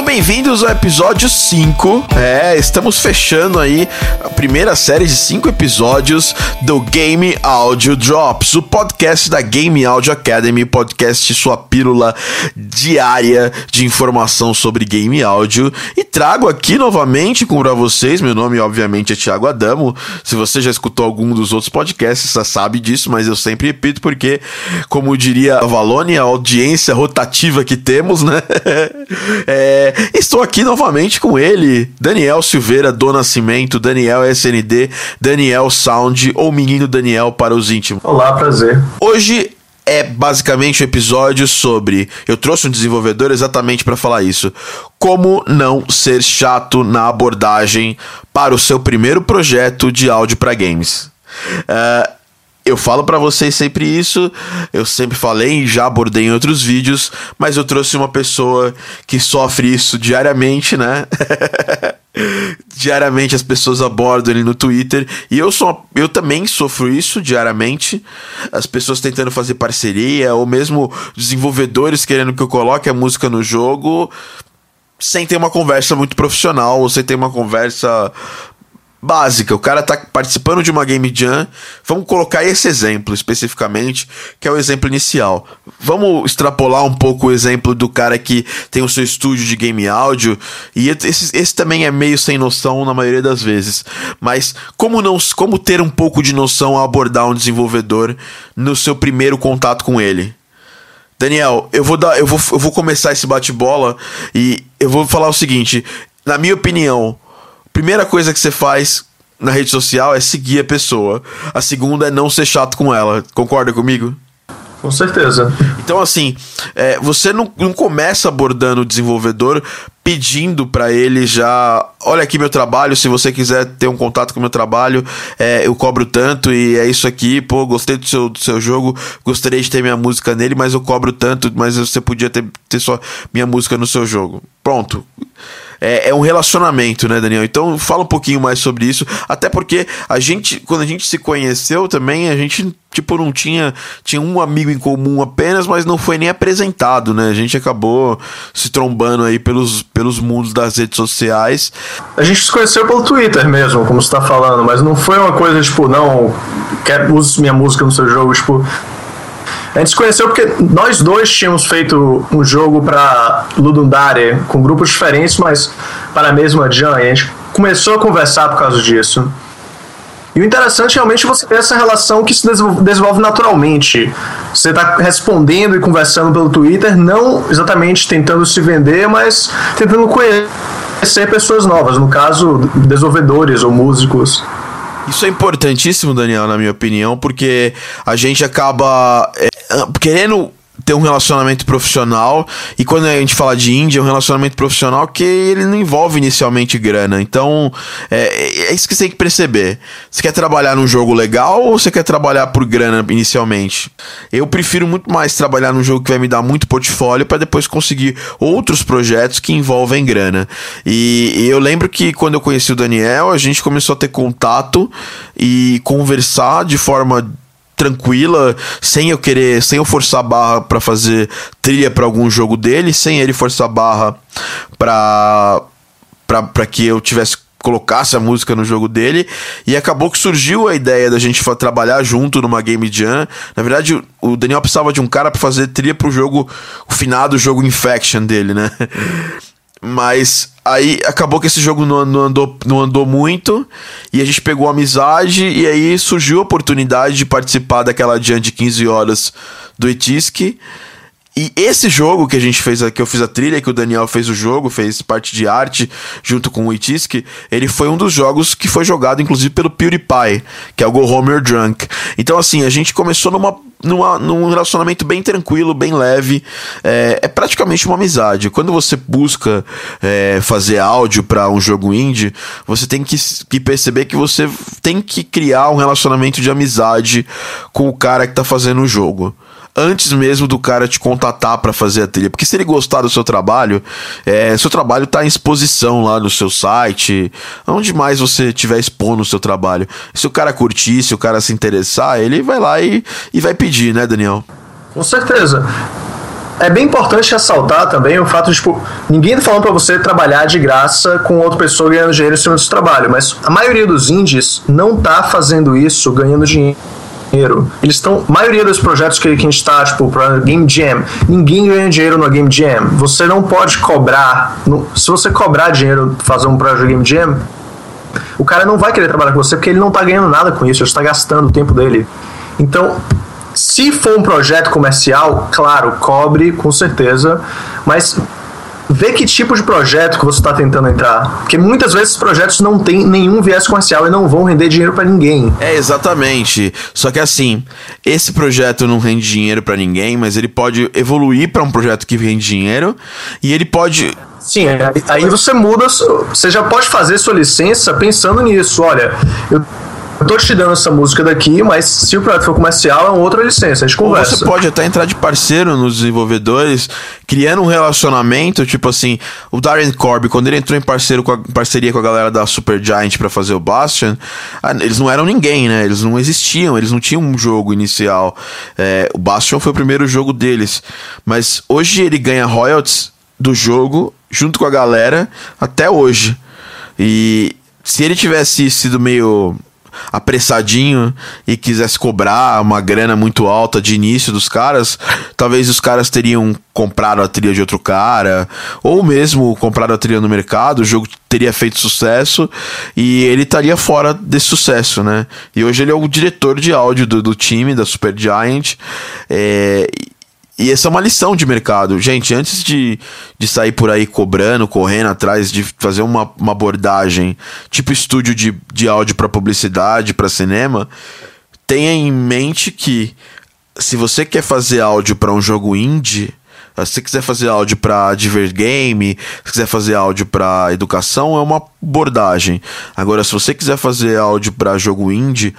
Sejam bem-vindos ao episódio 5. É, estamos fechando aí a primeira série de 5 episódios do Game Audio Drops, o podcast da Game Audio Academy, podcast sua pílula diária de informação sobre game áudio. E trago aqui novamente com para vocês, meu nome obviamente é Thiago Adamo. Se você já escutou algum dos outros podcasts, já sabe disso, mas eu sempre repito porque, como diria a Valone, a audiência rotativa que temos, né? É, estou aqui novamente com ele, Daniel Silveira do Nascimento, Daniel SND, Daniel Sound ou Menino Daniel para os íntimos. Olá, prazer. Hoje é basicamente um episódio sobre. Eu trouxe um desenvolvedor exatamente para falar isso. Como não ser chato na abordagem para o seu primeiro projeto de áudio para games. Uh, eu falo para vocês sempre isso, eu sempre falei e já abordei em outros vídeos, mas eu trouxe uma pessoa que sofre isso diariamente, né? diariamente as pessoas abordam ele no Twitter e eu sou eu também sofro isso diariamente as pessoas tentando fazer parceria ou mesmo desenvolvedores querendo que eu coloque a música no jogo sem ter uma conversa muito profissional ou sem ter uma conversa básica. O cara tá participando de uma game jam. Vamos colocar esse exemplo especificamente, que é o exemplo inicial. Vamos extrapolar um pouco o exemplo do cara que tem o seu estúdio de game áudio. E esse, esse também é meio sem noção na maioria das vezes. Mas como não, como ter um pouco de noção ao abordar um desenvolvedor no seu primeiro contato com ele? Daniel, eu vou dar, eu vou, eu vou começar esse bate-bola e eu vou falar o seguinte, na minha opinião, primeira coisa que você faz na rede social é seguir a pessoa. A segunda é não ser chato com ela. Concorda comigo? Com certeza. Então, assim, é, você não, não começa abordando o desenvolvedor pedindo para ele já, olha aqui meu trabalho, se você quiser ter um contato com o meu trabalho, é, eu cobro tanto e é isso aqui, pô, gostei do seu, do seu jogo, gostaria de ter minha música nele, mas eu cobro tanto, mas você podia ter, ter só minha música no seu jogo. Pronto é, é, um relacionamento, né, Daniel? Então fala um pouquinho mais sobre isso, até porque a gente, quando a gente se conheceu também, a gente tipo não tinha tinha um amigo em comum apenas, mas não foi nem apresentado, né? A gente acabou se trombando aí pelos, pelos mundos das redes sociais. A gente se conheceu pelo Twitter mesmo, como você tá falando, mas não foi uma coisa tipo, não, quer use minha música no seu jogo, tipo, a gente se conheceu porque nós dois tínhamos feito um jogo para Ludundare com grupos diferentes, mas para a mesma Jam, e a gente começou a conversar por causa disso. E o interessante realmente é você ter essa relação que se desenvolve naturalmente. Você está respondendo e conversando pelo Twitter, não exatamente tentando se vender, mas tentando conhecer pessoas novas, no caso, desenvolvedores ou músicos. Isso é importantíssimo, Daniel, na minha opinião, porque a gente acaba é, querendo ter um relacionamento profissional e quando a gente fala de Índia, é um relacionamento profissional que ele não envolve inicialmente grana. Então, é, é, isso que você tem que perceber. Você quer trabalhar num jogo legal ou você quer trabalhar por grana inicialmente? Eu prefiro muito mais trabalhar num jogo que vai me dar muito portfólio para depois conseguir outros projetos que envolvem grana. E, e eu lembro que quando eu conheci o Daniel, a gente começou a ter contato e conversar de forma tranquila, sem eu querer, sem eu forçar a barra para fazer trilha para algum jogo dele, sem ele forçar a barra para para que eu tivesse colocasse a música no jogo dele e acabou que surgiu a ideia da gente trabalhar junto numa game jam. Na verdade, o Daniel precisava de um cara para fazer trilha pro jogo, o finado jogo Infection dele, né? Mas aí acabou que esse jogo não, não, andou, não andou muito e a gente pegou amizade e aí surgiu a oportunidade de participar daquela jam de 15 horas do Etisk. E esse jogo que a gente fez, que eu fiz a trilha, que o Daniel fez o jogo, fez parte de arte junto com o Itisk, ele foi um dos jogos que foi jogado inclusive pelo PewDiePie, que é o Go Home Drunk. Então assim, a gente começou numa numa, num relacionamento bem tranquilo, bem leve. É, é praticamente uma amizade. Quando você busca é, fazer áudio para um jogo indie, você tem que, que, perceber que você tem que criar um relacionamento de amizade com o cara que tá fazendo o jogo antes mesmo do cara te contatar para fazer a trilha. Porque se ele gostar do seu trabalho, é, seu trabalho tá em exposição lá no seu site, onde mais você estiver expondo o seu trabalho. Se o cara curtir, se o cara se interessar, ele vai lá e, e vai pedir, né, Daniel? Com certeza. é bem importante ressaltar também o fato de, tipo, ninguém tá falando para você trabalhar de graça com outra pessoa ganhando dinheiro em cima do seu trabalho, mas a maioria dos indies não tá fazendo isso ganhando dinheiro dinheiro. Eles estão. Maioria dos projetos que, que a gente está, tipo, para Game Jam, ninguém ganha dinheiro no Game Jam. Você não pode cobrar. No, se você cobrar dinheiro fazer um projeto Game Jam, o cara não vai querer trabalhar com você porque ele não está ganhando nada com isso, ele está gastando o tempo dele. Então, se for um projeto comercial, claro, cobre com certeza, mas vê que tipo de projeto que você está tentando entrar. Porque muitas vezes os projetos não têm nenhum viés comercial e não vão render dinheiro para ninguém. É, exatamente. Só que assim, esse projeto não rende dinheiro para ninguém, mas ele pode evoluir para um projeto que rende dinheiro e ele pode Sim, aí você muda, você já pode fazer sua licença pensando nisso. Olha, eu eu tô te dando essa música daqui, mas se o projeto for comercial, é uma outra licença, a gente conversa. Ou você pode até entrar de parceiro nos desenvolvedores, criando um relacionamento, tipo assim, o Darren Corby, quando ele entrou em parceiro com a, parceria com a galera da Super Giant para fazer o Bastion, eles não eram ninguém, né? Eles não existiam, eles não tinham um jogo inicial. É, o Bastion foi o primeiro jogo deles. Mas hoje ele ganha royalties do jogo junto com a galera até hoje. E se ele tivesse sido meio apressadinho e quisesse cobrar uma grana muito alta de início dos caras, talvez os caras teriam comprado a trilha de outro cara, ou mesmo comprado a trilha no mercado, o jogo teria feito sucesso e ele estaria fora desse sucesso, né? E hoje ele é o diretor de áudio do, do time, da Super Giant. É, e essa é uma lição de mercado. Gente, antes de, de sair por aí cobrando, correndo atrás de fazer uma, uma abordagem tipo estúdio de, de áudio para publicidade, para cinema, tenha em mente que se você quer fazer áudio para um jogo indie, se você quiser fazer áudio para Divergame, se quiser fazer áudio para educação, é uma abordagem. Agora, se você quiser fazer áudio para jogo indie,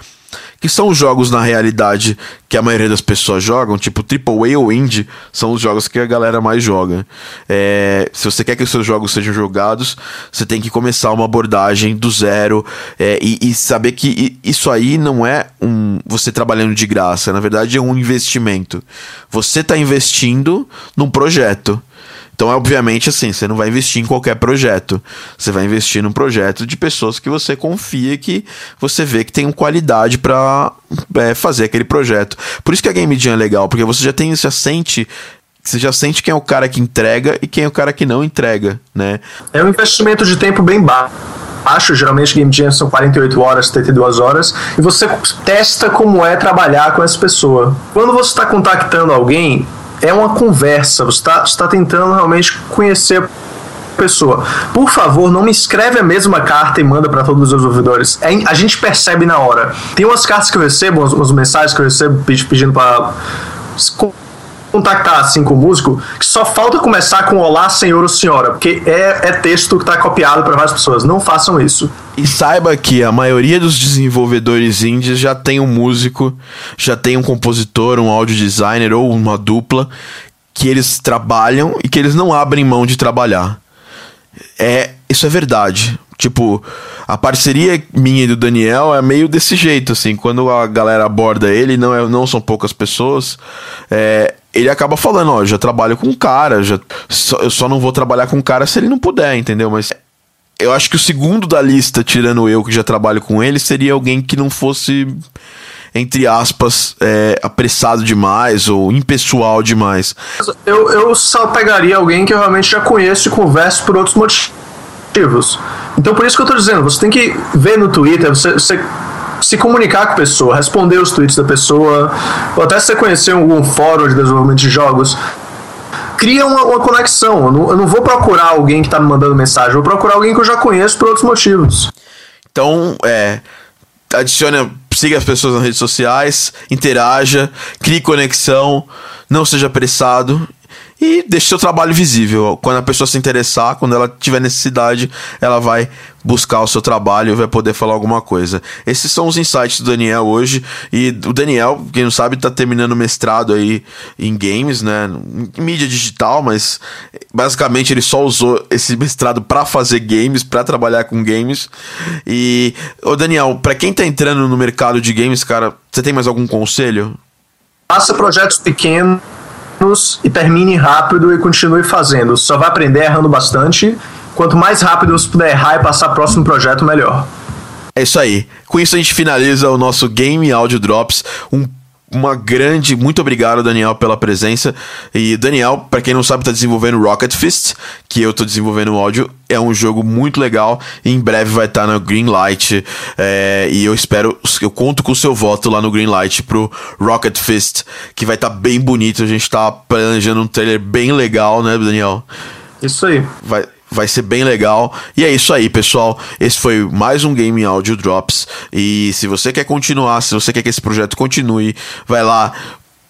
que são jogos na realidade que a maioria das pessoas jogam, tipo AAA ou Indie, são os jogos que a galera mais joga. É, se você quer que os seus jogos sejam jogados, você tem que começar uma abordagem do zero é, e, e, saber que isso aí não é um você trabalhando de graça, na verdade é um investimento. Você está investindo num projeto. Então, obviamente, assim, você não vai investir em qualquer projeto. Você vai investir num projeto de pessoas que você confia que você vê que tem qualidade para é, fazer aquele projeto. Por isso que a Game Jam é legal, porque você já tem, já sente você já sente quem é o cara que entrega e quem é o cara que não entrega, né? É um investimento de tempo bem baixo. Geralmente Game Jam são 48 horas, 32 horas, e você testa como é trabalhar com essa pessoa. Quando você está contactando alguém, é uma conversa, você está tá tentando realmente conhecer a pessoa. Por favor, não me escreve a mesma carta e manda para todos os desenvolvedores. É, a gente percebe na hora. Tem umas cartas que eu recebo, umas, umas mensagens que eu recebo pedindo para contactar assim com o músico, que só falta começar com Olá, senhor ou senhora, porque é, é texto que está copiado para várias pessoas. Não façam isso. E saiba que a maioria dos desenvolvedores indies já tem um músico, já tem um compositor, um audio designer ou uma dupla que eles trabalham e que eles não abrem mão de trabalhar. É, isso é verdade. Tipo, a parceria minha e do Daniel é meio desse jeito, assim. Quando a galera aborda ele, não, é, não são poucas pessoas, é, ele acaba falando, ó, já trabalho com um cara, já, só, eu só não vou trabalhar com um cara se ele não puder, entendeu? Mas eu acho que o segundo da lista, tirando eu que já trabalho com ele, seria alguém que não fosse, entre aspas, é, apressado demais ou impessoal demais. Eu, eu só pegaria alguém que eu realmente já conheço e converso por outros motivos. Então por isso que eu tô dizendo, você tem que ver no Twitter, você, você se comunicar com a pessoa, responder os tweets da pessoa, ou até se você conhecer algum fórum de desenvolvimento de jogos, cria uma, uma conexão. Eu não, eu não, vou procurar alguém que está me mandando mensagem, eu vou procurar alguém que eu já conheço por outros motivos. Então, é. Adicione, siga as pessoas nas redes sociais, interaja, crie conexão, não seja apressado e deixe seu trabalho visível. Quando a pessoa se interessar, quando ela tiver necessidade, ela vai buscar o seu trabalho e vai poder falar alguma coisa. Esses são os insights do Daniel hoje. E o Daniel, quem não sabe, está terminando mestrado aí em games, né? Em mídia digital, mas basicamente ele só usou esse mestrado para fazer games, para trabalhar com games. E, ô Daniel, para quem está entrando no mercado de games, cara, você tem mais algum conselho? Faça projetos pequenos e termine rápido e continue fazendo. Só vai aprender errando bastante. Quanto mais rápido você puder errar e passar próximo projeto, melhor. É isso aí. Com isso a gente finaliza o nosso Game Audio Drops. Um uma grande, muito obrigado Daniel pela presença. E Daniel, para quem não sabe, tá desenvolvendo Rocket Fist, que eu tô desenvolvendo o áudio. É um jogo muito legal. E em breve vai estar tá no Greenlight. É, e eu espero, eu conto com o seu voto lá no Greenlight pro Rocket Fist, que vai estar tá bem bonito. A gente tá planejando um trailer bem legal, né, Daniel? Isso aí. Vai, vai ser bem legal. E é isso aí, pessoal. Esse foi mais um Game Audio Drops. E se você quer continuar, se você quer que esse projeto continue, vai lá.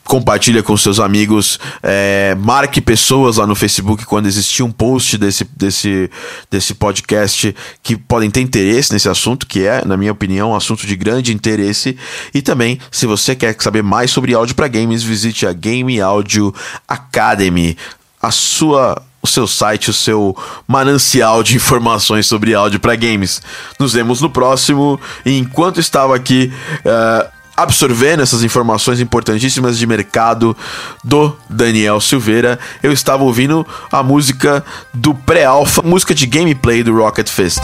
Compartilha com seus amigos, é, marque pessoas lá no Facebook quando existir um post desse, desse, desse podcast que podem ter interesse nesse assunto, que é, na minha opinião, um assunto de grande interesse. E também, se você quer saber mais sobre áudio para games, visite a Game Audio Academy, a sua o seu site, o seu manancial de informações sobre áudio para games. Nos vemos no próximo. E enquanto estava aqui uh, absorvendo essas informações importantíssimas de mercado do Daniel Silveira, eu estava ouvindo a música do pré-alpha, música de gameplay do Rocket Fist.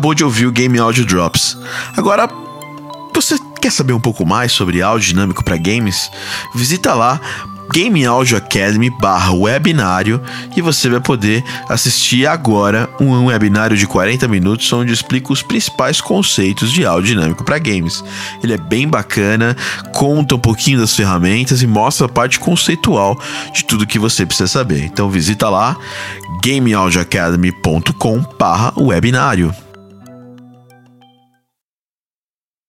Acabou de ouvir o Game Audio Drops. Agora, você quer saber um pouco mais sobre áudio dinâmico para games? Visita lá Game Audio Academy barra webinário e você vai poder assistir agora um webinário de 40 minutos onde explico os principais conceitos de áudio dinâmico para games. Ele é bem bacana, conta um pouquinho das ferramentas e mostra a parte conceitual de tudo que você precisa saber. Então visita lá gameaudioacademy.com barra webinário.